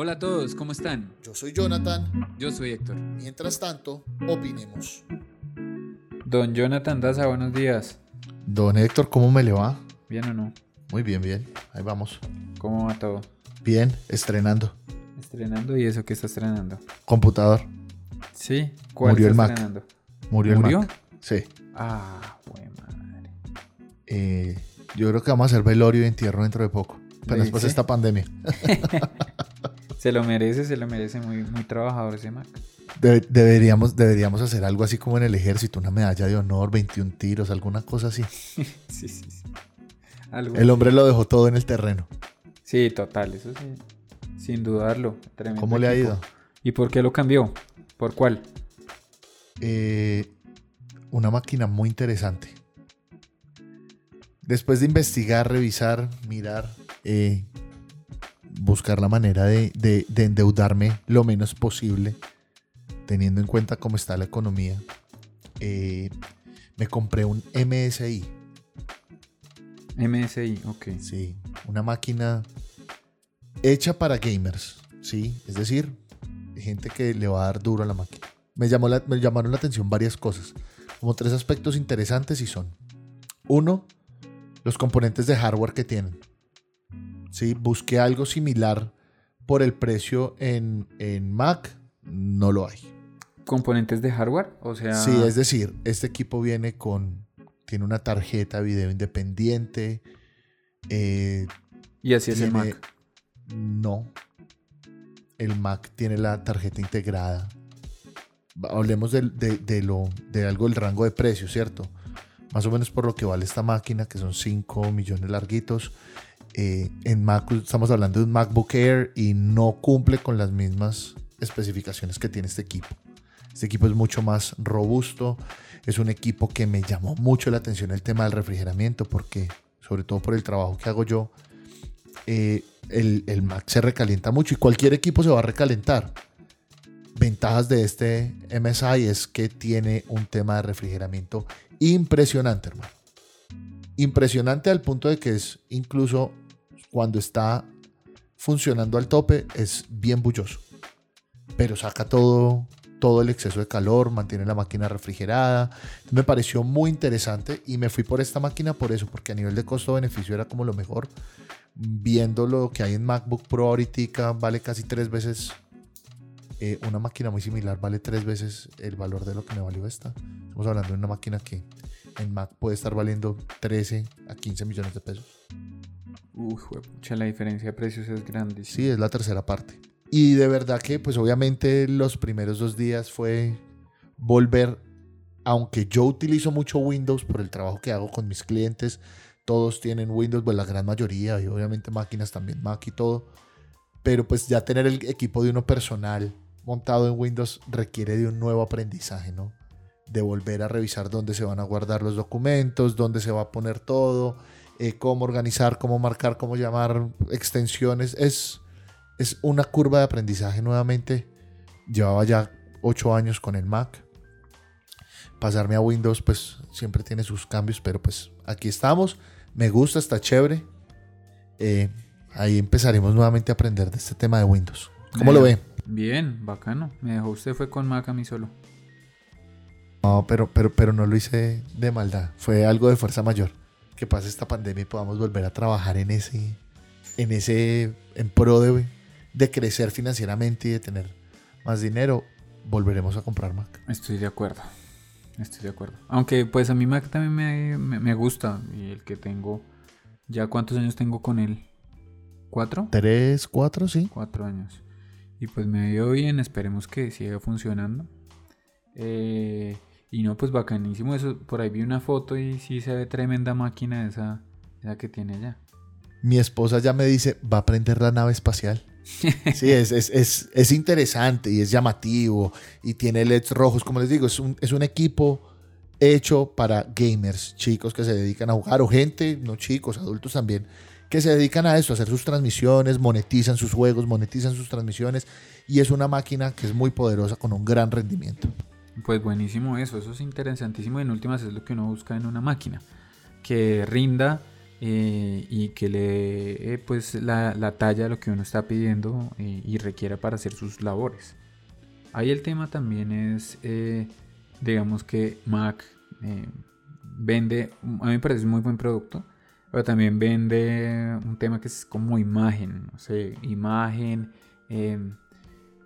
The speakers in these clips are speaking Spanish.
Hola a todos, ¿cómo están? Yo soy Jonathan. Yo soy Héctor. Mientras tanto, opinemos. Don Jonathan Daza, buenos días. Don Héctor, ¿cómo me le va? ¿Bien o no? Muy bien, bien. Ahí vamos. ¿Cómo va todo? Bien, estrenando. ¿Estrenando? ¿Y eso qué está estrenando? Computador. ¿Sí? ¿Cuál Murió está el Mac. estrenando? Murió, ¿Murió? el Mac. Sí. Ah, buen madre. Eh, yo creo que vamos a hacer velorio y entierro dentro de poco. Pero después de esta pandemia. Se lo merece, se lo merece. Muy, muy trabajador ese Mac. De- deberíamos, deberíamos hacer algo así como en el ejército, una medalla de honor, 21 tiros, alguna cosa así. Sí, sí, sí. Algo El hombre lo dejó todo en el terreno. Sí, total, eso sí. Sin dudarlo. Tremendo ¿Cómo le ha ido? ¿Y por qué lo cambió? ¿Por cuál? Eh, una máquina muy interesante. Después de investigar, revisar, mirar, eh, buscar la manera de, de- de endeudarme lo menos posible, teniendo en cuenta cómo está la economía, eh, me compré un MSI. MSI, ok. Sí, una máquina hecha para gamers, sí, es decir, gente que le va a dar duro a la máquina. Me, llamó la- me llamaron la atención varias cosas, como tres aspectos interesantes y son, uno, los componentes de hardware que tienen. Sí, busqué algo similar por el precio en, en Mac, no lo hay. ¿Componentes de hardware? O sea... Sí, es decir, este equipo viene con, tiene una tarjeta video independiente, eh, Y así es el Mac. No. El Mac tiene la tarjeta integrada. Hablemos del- de, de lo, de algo del rango de precio, ¿cierto? Más o menos por lo que vale esta máquina, que son 5 millones larguitos. Eh, en Mac estamos hablando de un MacBook Air y no cumple con las mismas especificaciones que tiene este equipo. Este equipo es mucho más robusto. Es un equipo que me llamó mucho la atención el tema del refrigeramiento porque, sobre todo por el trabajo que hago yo, eh, el, el Mac se recalienta mucho y cualquier equipo se va a recalentar. Ventajas de este MSI es que tiene un tema de refrigeramiento impresionante, hermano. Impresionante al punto de que es incluso cuando está funcionando al tope es bien bulloso. Pero saca todo, todo el exceso de calor, mantiene la máquina refrigerada. Me pareció muy interesante y me fui por esta máquina por eso, porque a nivel de costo-beneficio era como lo mejor viendo lo que hay en MacBook Pro ahorita, vale casi tres veces. eh, una máquina muy similar vale tres veces el valor de lo que me valió esta. Estamos hablando de una máquina que en Mac puede estar valiendo 13 a 15 millones de pesos. Uf, pucha, la diferencia de precios es grande. Sí, es la tercera parte. Y de verdad que, pues obviamente los primeros dos días fue volver, aunque yo utilizo mucho Windows por el trabajo que hago con mis clientes, todos tienen Windows, pues la gran mayoría, y obviamente máquinas también, Mac y todo, pero pues ya tener el equipo de uno personal montado en Windows requiere de un nuevo aprendizaje, ¿no? De volver a revisar dónde se van a guardar los documentos, dónde se va a poner todo, eh, cómo organizar, cómo marcar, cómo llamar extensiones. Es, es una curva de aprendizaje nuevamente. Llevaba ya ocho años con el Mac. Pasarme a Windows, pues siempre tiene sus cambios, pero pues aquí estamos. Me gusta, está chévere. Eh, ahí empezaremos nuevamente a aprender de este tema de Windows. ¿Cómo lo ve? Bien, bacano. Me dejó usted fue con Mac a mí solo. No, pero, pero, pero no lo hice de maldad. Fue algo de fuerza mayor. Que pase esta pandemia y podamos volver a trabajar en ese, en ese, en pro de, de crecer financieramente y de tener más dinero. Volveremos a comprar Mac. Estoy de acuerdo. Estoy de acuerdo. Aunque pues a mí Mac también me, me- me gusta. Y el que tengo... ¿Ya cuántos años tengo con él? ¿Cuatro? Tres, cuatro, sí. Cuatro años. Y pues me ha ido bien. Esperemos que siga funcionando. Eh, y no, pues bacanísimo eso. Por ahí vi una foto y sí se ve tremenda máquina esa, esa que tiene allá. Mi esposa ya me dice, va a prender la nave espacial. Sí, es, es, es, es interesante y es llamativo y tiene LEDs rojos. Como les digo, es un, es un equipo hecho para gamers, chicos que se dedican a jugar, o gente, no chicos, adultos también, que se dedican a eso, a hacer sus transmisiones, monetizan sus juegos, monetizan sus transmisiones y es una máquina que es muy poderosa con un gran rendimiento. Pues buenísimo eso, eso es interesantísimo y en últimas es lo que uno busca en una máquina, que rinda eh, y que le dé eh, pues la, la, talla de lo que uno está pidiendo eh, y requiera para hacer sus labores. Ahí el tema también es, digamos que Mac vende, a mí me parece un muy buen producto, pero también vende un tema que es como imagen, no sé, imagen,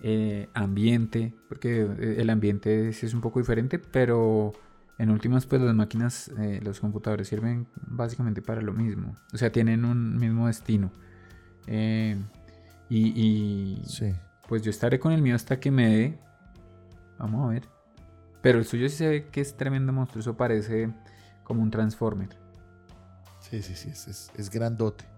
em, ambiente, porque el ambiente es un poco diferente, pero en últimas, pues las máquinas, eh, los computadores sirven básicamente para lo mismo. O sea, tienen un mismo destino. Eh, y, pues yo estaré con el mío hasta que me dé. Vamos a ver. Pero el suyo sí se ve que es tremendo monstruo. Eso parece como un Transformer. Sí, sí, sí. es grandote.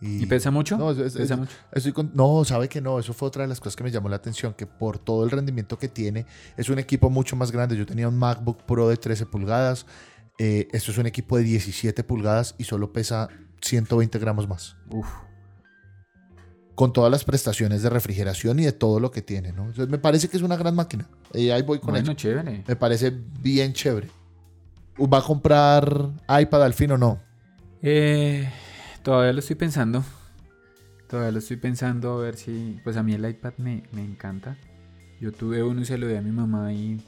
¿Y, pesa mucho? No, ¿Pesa mucho? no, sabe que no. Eso fue otra de las cosas que me llamó la atención, que por todo el rendimiento que tiene, es un equipo mucho más grande. Yo tenía un MacBook Pro de 13 pulgadas. Eh, esto es un equipo de 17 pulgadas y solo pesa 120 gramos más. Uf. Con todas las prestaciones de refrigeración y de todo lo que tiene, ¿no? Entonces, me parece que es una gran máquina. Y ahí voy con bueno, chévere. Me parece bien chévere. ¿Va a comprar iPad al fin o no? Eh Todavía lo estoy pensando. Todavía lo estoy pensando a ver si. Pues a mí el iPad me, encanta. Yo tuve uno y se lo di a mi mamá y.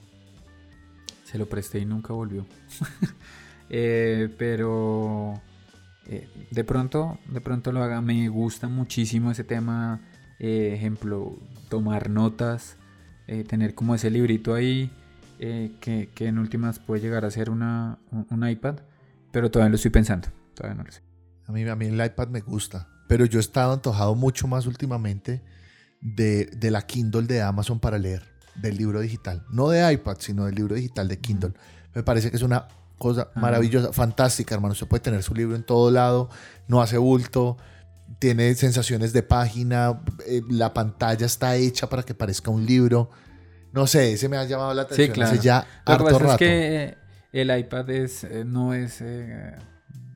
Se lo presté y nunca volvió. Eh, pero. Eh, de pronto, de pronto lo haga. Me gusta muchísimo ese tema. Eh, ejemplo, tomar notas. tener como ese librito ahí. Que, en últimas puede llegar a ser una, un, iPad. Pero todavía lo estoy pensando. Todavía no lo sé. A mí, a mí el iPad me gusta, pero yo he estado antojado mucho más últimamente de, de, la Kindle de Amazon para leer, del libro digital. No de iPad, sino del libro digital de Kindle. Me parece que es una cosa maravillosa, fantástica, hermano. Usted puede tener su libro en todo lado, no hace bulto, tiene sensaciones de página, eh, la pantalla está hecha para que parezca un libro. No sé, ese me ha llamado la atención. Sí, claro. Hace ya harto rato. Es que el iPad es, eh, no es... Eh,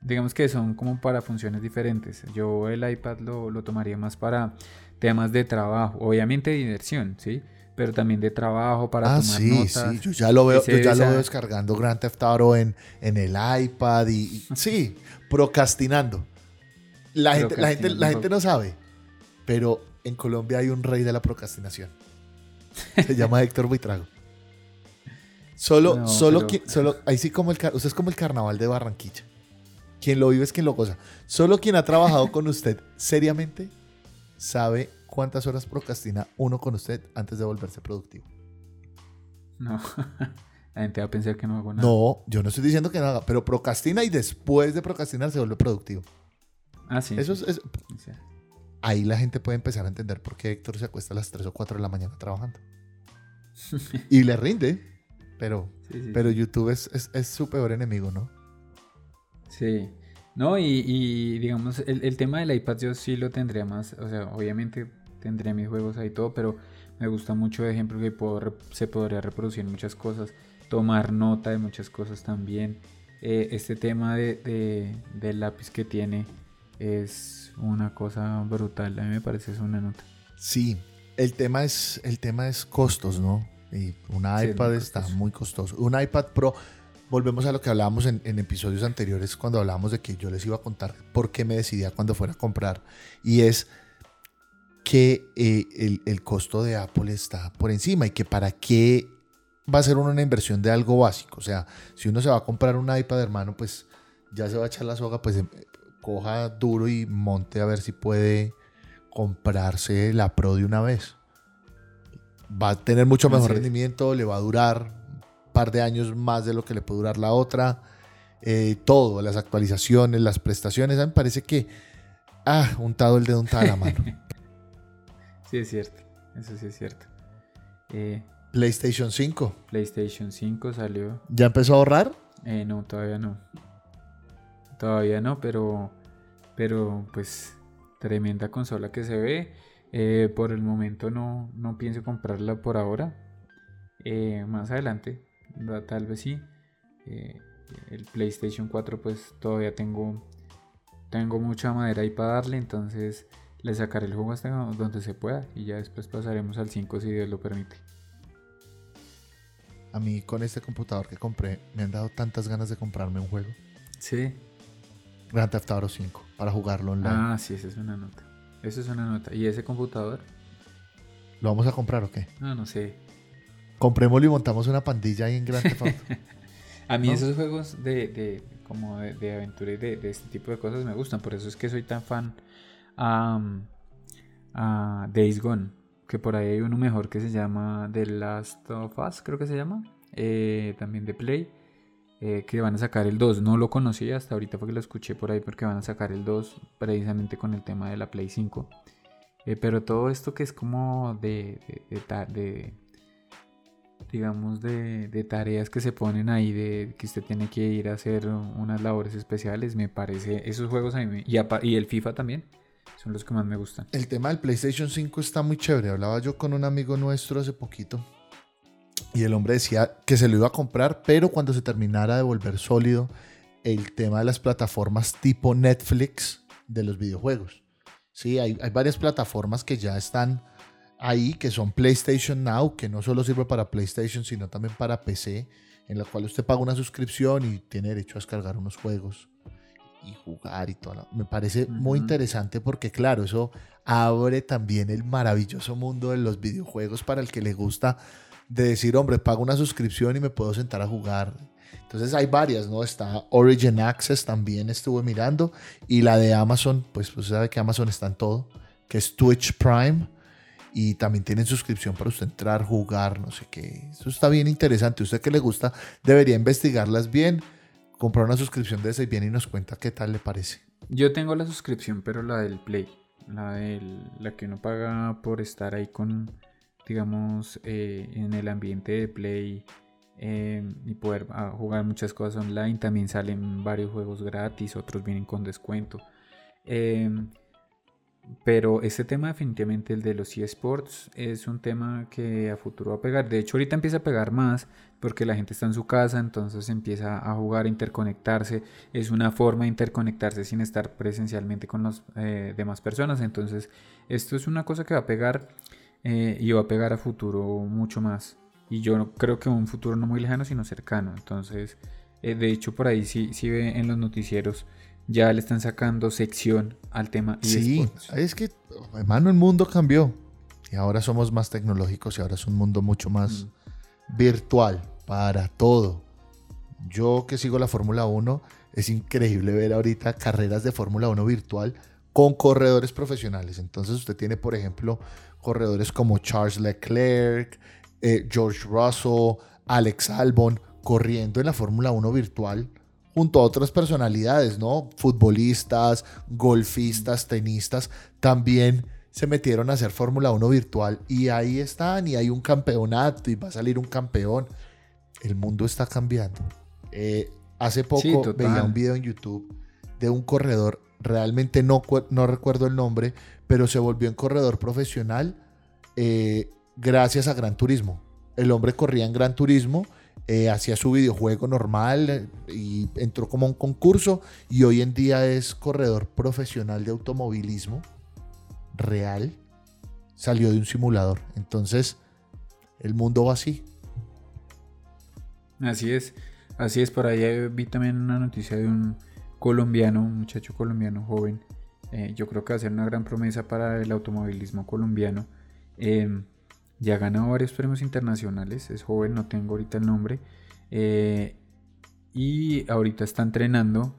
digamos que son como para funciones diferentes. Yo el iPad lo, lo, tomaría más para temas de trabajo, obviamente de diversión, ¿sí? Pero también de trabajo para ah, tomar sí, notas. Sí, yo ya lo veo, yo ya lo veo descargando Grand Theft Auto en, en el iPad y, sí, procrastinando. La gente, la, gente, la gente no sabe, pero en Colombia hay un rey de la procrastinación. Se llama Héctor Buitrago. Solo, solo, solo, ahí sí como el, usted es como el carnaval de Barranquilla. Quien lo vive es quien lo goza. Solo quien ha trabajado con usted seriamente sabe cuántas horas procrastina uno con usted antes de volverse productivo. No, la gente va a pensar que no hago nada. No, yo no estoy diciendo que no haga, pero procrastina y después de procrastinar se vuelve productivo. Ah, sí. Eso Es, Ahí la gente puede empezar a entender por qué Héctor se acuesta a las 3 o 4 de la mañana trabajando. y le rinde, pero, pero YouTube es, es su peor enemigo, ¿no? Sí. No, y, digamos, el, tema del iPad yo sí lo tendría más, o sea, obviamente tendría mis juegos ahí todo, pero me gusta mucho, de ejemplo, que puedo, se podría reproducir muchas cosas, tomar nota de muchas cosas también. Eh, este tema de, del lápiz que tiene es una cosa brutal, a mí me parece es una nota. Sí, el tema es, el tema es costos, ¿no? Y un iPad está muy costoso. Un iPad Pro volvemos a lo que hablábamos en, episodios anteriores cuando hablábamos de que yo les iba a contar por qué me decidía cuando fuera a comprar. Y es que eh, el, costo de Apple está por encima y que para qué va a ser una inversión de algo básico. O sea, si uno se va a comprar un iPad, hermano, pues ya se va a echar la soga, pues em, coja duro y monte a ver si puede comprarse la Pro de una vez. Va a tener mucho mejor rendimiento, le va a durar par de años más de lo que le puede durar la otra. Eh, todo, las actualizaciones, las prestaciones. A mí me parece que. Ah, untado el dedo, untada la mano. sí, es cierto. Eso sí es cierto. Eh, PlayStation 5. PlayStation 5 salió. ¿Ya empezó a ahorrar? Eh, no, todavía no. Todavía no, pero. Pero pues. Tremenda consola que se ve. por el momento no, no pienso comprarla por ahora. más adelante tal vez sí. Eh, el PlayStation 4 pues todavía tengo, tengo mucha madera ahí para darle, entonces le sacaré el juego hasta donde se pueda y ya después pasaremos al 5 si Dios lo permite. A mí con este computador que compré me han dado tantas ganas de comprarme un juego. Sí. Grand Theft Auto 5 para jugarlo online. Ah, sí, esa es una nota. Esa es una nota. ¿Y ese computador? ¿Lo vamos a comprar o qué? No, no sé. Comprémoslo y montamos una pandilla ahí en Grand Theft Auto. A mí ¿No? esos juegos de, de- como de, de aventura y de, de este tipo de cosas me gustan. Por eso es que soy tan fan a Days Gone. Que por ahí hay uno mejor que se llama The Last of Us, creo que se llama. eh, también de Play. eh, que van a sacar el 2. No lo conocía hasta ahorita porque lo escuché por ahí porque van a sacar el 2 precisamente con el tema de la Play 5. Eh, pero todo esto que es como de, de, de de- digamos, de, de tareas que se ponen ahí, de que usted tiene que ir a hacer unas labores especiales, me parece, esos juegos a mí, y el FIFA también, son los que más me gustan. El tema del PlayStation 5 está muy chévere. Hablaba yo con un amigo nuestro hace poquito y el hombre decía que se lo iba a comprar, pero cuando se terminara de volver sólido el tema de las plataformas tipo Netflix de los videojuegos. Sí, hay, hay varias plataformas que ya están ahí, que son PlayStation Now, que no solo sirve para PlayStation, sino también para PC, en la cual usted paga una suscripción y tiene derecho a descargar unos juegos y jugar y todo. Me parece muy interesante porque, claro, eso abre también el maravilloso mundo de los videojuegos para el que le gusta de decir, hombre, pago una suscripción y me puedo sentar a jugar. Entonces hay varias, ¿no? Está Origin Access también estuve mirando y la de Amazon, pues pues sabe que Amazon está en todo, que es Twitch Prime y también tienen suscripción para usted entrar, jugar, no sé qué. Eso está bien interesante. Usted que le gusta debería investigarlas bien, comprar una suscripción de esa y bien y nos cuenta qué tal le parece. Yo tengo la suscripción, pero la del Play, la, del, la que uno paga por estar ahí con, digamos, eh, en el ambiente de Play eh, y poder ah, jugar muchas cosas online. También salen varios juegos gratis, otros vienen con descuento. Eh, pero este tema definitivamente, el de los eSports, es un tema que a futuro va a pegar. De hecho, ahorita empieza a pegar más porque la gente está en su casa, entonces empieza a jugar, interconectarse. Es una forma de interconectarse sin estar presencialmente con las demás personas. Entonces, esto es una cosa que va a pegar eh, y va a pegar a futuro mucho más. Y yo creo que un futuro no muy lejano, sino cercano. Entonces, eh, de hecho, por ahí sí, sí ve en los noticieros ya le están sacando sección al tema Sí, eSports. es que, hermano, el mundo cambió. Y ahora somos más tecnológicos y ahora es un mundo mucho más Mm. virtual para todo. Yo que sigo la Fórmula 1, es increíble ver ahorita carreras de Fórmula 1 virtual con corredores profesionales. Entonces usted tiene, por ejemplo, corredores como Charles Leclerc, eh, George Russell, Alex Albon, corriendo en la Fórmula 1 virtual junto a otras personalidades, ¿no? Futbolistas, golfistas, tenistas, también se metieron a hacer Fórmula 1 virtual y ahí están y hay un campeonato y va a salir un campeón. El mundo está cambiando. Eh, hace poco Sí, veía un video en YouTube de un corredor, realmente no, no recuerdo el nombre, pero se volvió en corredor profesional eh, gracias a Gran Turismo. El hombre corría en Gran Turismo, eh, hacía su videojuego normal eh, y entró como un concurso y hoy en día es corredor profesional de automovilismo real. Salió de un simulador. Entonces, el mundo va así. Así es, así es. Por ahí eh, vi también una noticia de un colombiano, un muchacho colombiano joven. yo creo que va a ser una gran promesa para el automovilismo colombiano. Eh, ya ha ganado varios premios internacionales. Es joven, no tengo ahorita el nombre. eh, y ahorita está entrenando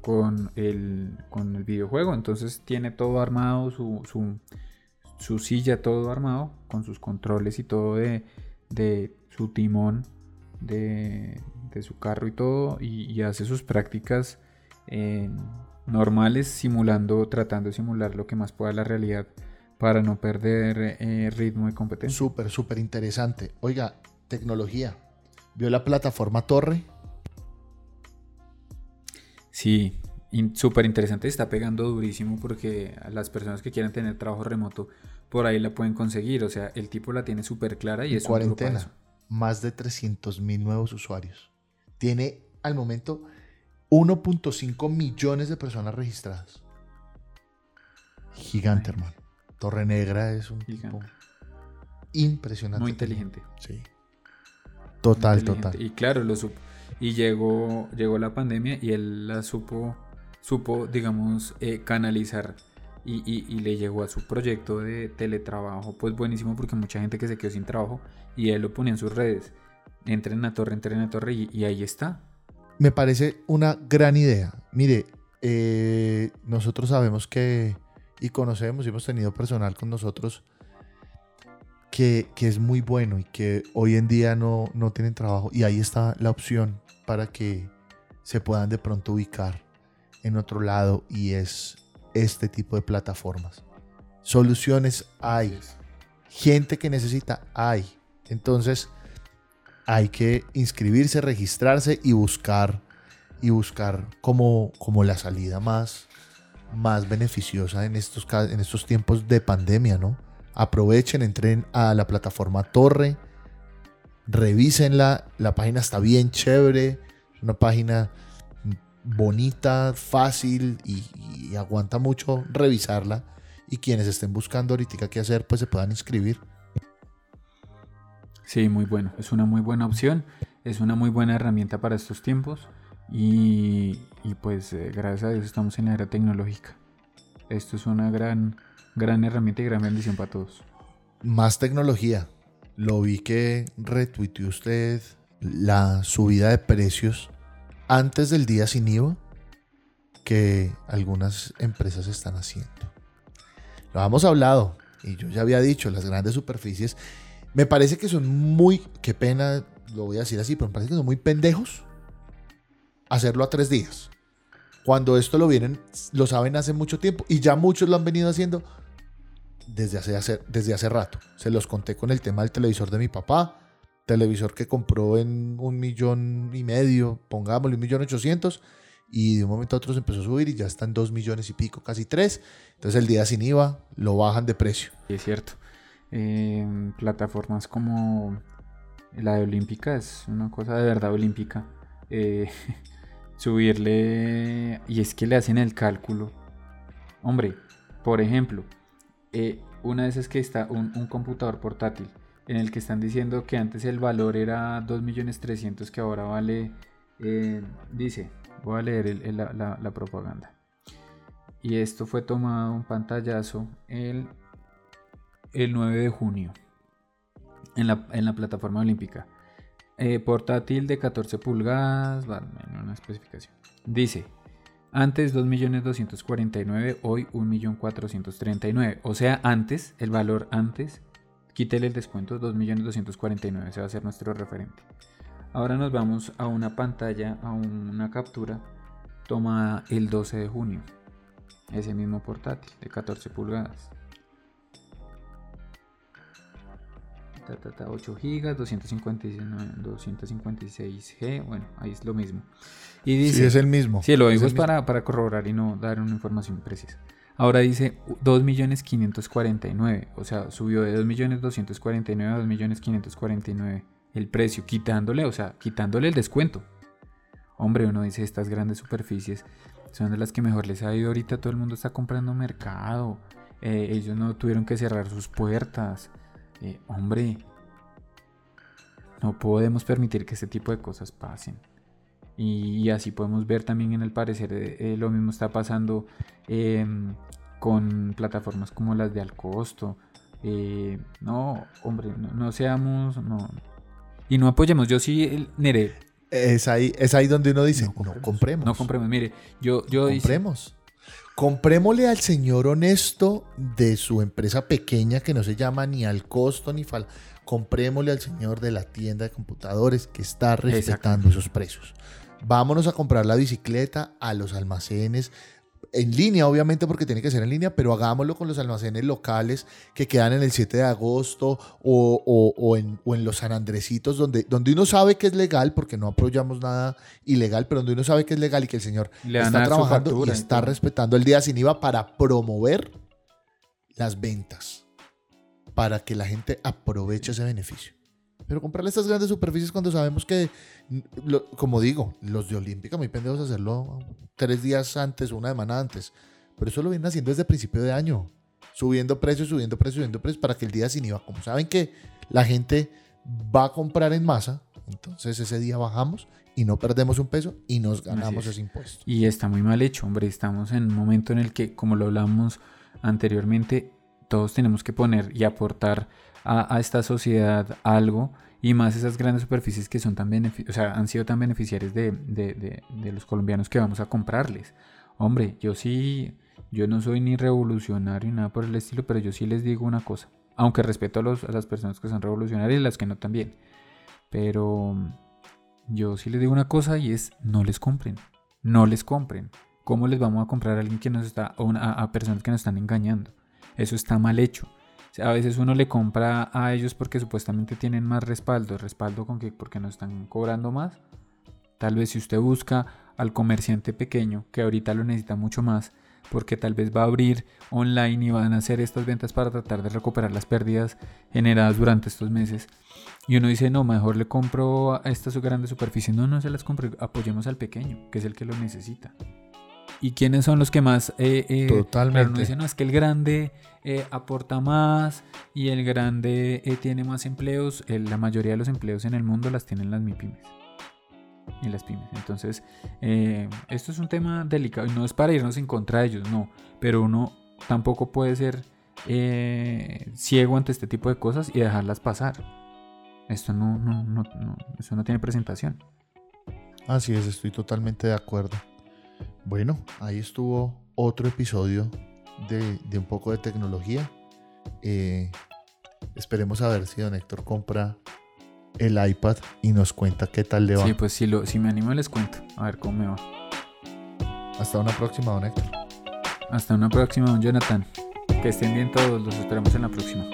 con el, con el videojuego. Entonces tiene todo armado, su, su, silla todo armado, con sus controles y todo de, de su timón de, de su carro y todo. Y, y hace sus prácticas eh, normales, simulando, tratando de simular lo que más pueda la realidad para no perder eh, ritmo y competencia. Súper, súper interesante. Oiga, tecnología. ¿Vio la plataforma Torre? Sí, in- súper interesante. Está pegando durísimo porque las personas que quieran tener trabajo remoto por ahí la pueden conseguir. O sea, el tipo la tiene súper clara y En es un cuarentena. eso. Más de 300 mil nuevos usuarios. Tiene al momento 1.5 millones de personas registradas. Gigante, hermano. Torre Negra es un tipo impresionante. Muy inteligente. Sí. Total, inteligente. total. Y claro, lo supo. Y llegó, llegó la pandemia y él la supo supo, digamos, eh, canalizar y, y, le llegó a su proyecto de teletrabajo, pues buenísimo porque mucha gente que se quedó sin trabajo y él lo ponía en sus redes. Entren a torre, entren a torre y, ahí está. Me parece una gran idea. Mire, eh, nosotros sabemos que y conocemos y hemos tenido personal con nosotros que, que, es muy bueno y que hoy en día no, no tienen trabajo y ahí está la opción para que se puedan de pronto ubicar en otro lado y es este tipo de plataformas. Soluciones hay. Gente que necesita hay. Entonces hay que inscribirse, registrarse y buscar y buscar como, como la salida más, más beneficiosa en estos, en estos tiempos de pandemia, ¿no? Aprovechen, entren a la plataforma Torre, revísenla, la página está bien chévere, es una página bonita, fácil y, aguanta mucho revisarla. Y quienes estén buscando ahorita qué hacer, pues se puedan inscribir. Sí, muy bueno. Es una muy buena opción. Es una muy buena herramienta para estos tiempos. Y, pues eh, gracias a Dios estamos en la era tecnológica. Esto es una gran, gran herramienta y gran bendición para todos. Más tecnología. Lo vi que retuiteó usted la subida de precios antes del día sin IVA que algunas empresas están haciendo. Lo hemos hablado y yo ya había dicho, las grandes superficies me parece que son muy, qué pena, lo voy a decir así, pero me parece que son muy pendejos hacerlo a tres días. Cuando esto lo vienen, lo saben hace mucho tiempo y ya muchos lo han venido haciendo desde hace, desde hace rato. Se los conté con el tema del televisor de mi papá, televisor que compró en un millón y medio, pongámosle un millón ochocientos, y de un momento a otro se empezó a subir y ya está en dos millones y pico, casi tres. Entonces el día sin IVA lo bajan de precio. Es cierto. plataformas como la de Olímpica es una cosa de verdad olímpica. Eh, subirle y es que le hacen el cálculo. Hombre, por ejemplo, eh, una vez es que está un, computador portátil en el que están diciendo que antes el valor era 2.300.000 que ahora vale, eh, dice, voy a leer la, propaganda. Y esto fue tomado un pantallazo el, el 9 de junio en la, en la plataforma olímpica. Eh, portátil de 14 pulgadas, vale, una especificación. Dice, antes 2.249, hoy 1.439. O sea, antes, el valor antes, quítele el descuento, 2.249, ese va a ser nuestro referente. Ahora nos vamos a una pantalla, a una captura tomada el 12 de junio. Ese mismo portátil de 14 pulgadas. 8 GB, 256, G, bueno, ahí es lo mismo. Y dice, sí, es el mismo. Sí, lo digo es, para, para corroborar y no dar una información precisa. Ahora dice 2.549, o sea, subió de 2.249 a 2.549 el precio, quitándole, o sea, quitándole el descuento. Hombre, uno dice, estas grandes superficies son de las que mejor les ha ido ahorita, todo el mundo está comprando mercado, eh, ellos no tuvieron que cerrar sus puertas. Eh, hombre, no podemos permitir que este tipo de cosas pasen. Y, así podemos ver también en el parecer, eh, eh, lo mismo está pasando em, con plataformas como las de Alcosto. no, hombre, no, seamos, no. Y no apoyemos, yo sí, Nere. Es ahí, es ahí donde uno dice, no compremos. No compremos, mire, yo, yo compremos. Comprémosle al señor honesto de su empresa pequeña que no se llama ni al costo ni fal. Comprémosle al señor de la tienda de computadores que está respetando esos precios. Vámonos a comprar la bicicleta a los almacenes en línea, obviamente, porque tiene que ser en línea, pero hagámoslo con los almacenes locales que quedan en el 7 de agosto o, en, los San Andresitos, donde, donde uno sabe que es legal, porque no apoyamos nada ilegal, pero donde uno sabe que es legal y que el señor está trabajando y está respetando el día sin IVA para promover las ventas, para que la gente aproveche ese beneficio. Pero comprarle estas grandes superficies cuando sabemos que, como digo, los de Olímpica, muy pendejos hacerlo tres días antes o una semana antes. Pero eso lo vienen haciendo desde principio de año. Subiendo precios, subiendo precios, subiendo precios para que el día sin IVA, como saben que la gente va a comprar en masa, Entonces ese día bajamos y no perdemos un peso y nos ganamos es. ese impuesto. Y está muy mal hecho, hombre. Estamos en un momento en el que, como lo hablamos anteriormente, todos tenemos que poner y aportar a, esta sociedad algo. Y más esas grandes superficies que son tan o sea, han sido tan beneficiarias de, de- de- los colombianos que vamos a comprarles. Hombre, yo sí, yo no soy ni revolucionario ni nada por el estilo, pero yo sí les digo una cosa. Aunque respeto a, los, a las personas que son revolucionarias y las que no también. Pero yo sí les digo una cosa y es no les compren. No les compren. ¿Cómo les vamos a comprar a alguien que nos está, a personas que nos están engañando? Eso está mal hecho. A veces uno le compra a ellos porque supuestamente tienen más respaldo. ¿Respaldo con que Porque nos están cobrando más. Tal vez si usted busca al comerciante pequeño, que ahorita lo necesita mucho más, porque tal vez va a abrir online y van a hacer estas ventas para tratar de recuperar las pérdidas generadas durante estos meses. Y uno dice, no, mejor le compro a esta grande superficie. No, no se las compre, apoyemos al pequeño, que es el que lo necesita. ¿Y quiénes son los que más? Eh, eh, Totalmente. No, es que el grande eh, aporta más y el grande eh, tiene más empleos. La mayoría de los empleos en el mundo las tienen las MIPIMES y las pymes. Entonces, esto es un tema delicado y no es para irnos en contra de ellos, no. Pero uno tampoco puede ser ciego ante este tipo de cosas y dejarlas pasar. Esto no, no, no, no, eso no tiene presentación. Así es, estoy totalmente de acuerdo. Bueno, ahí estuvo otro episodio de, de un poco de tecnología. Eh, esperemos a ver si don Héctor compra el iPad y nos cuenta qué tal le va. Sí, pues si, lo, si me animo les cuento. A ver cómo me va. Hasta una próxima, don Héctor. Hasta una próxima, don Jonathan. Que estén bien todos, los esperamos en la próxima.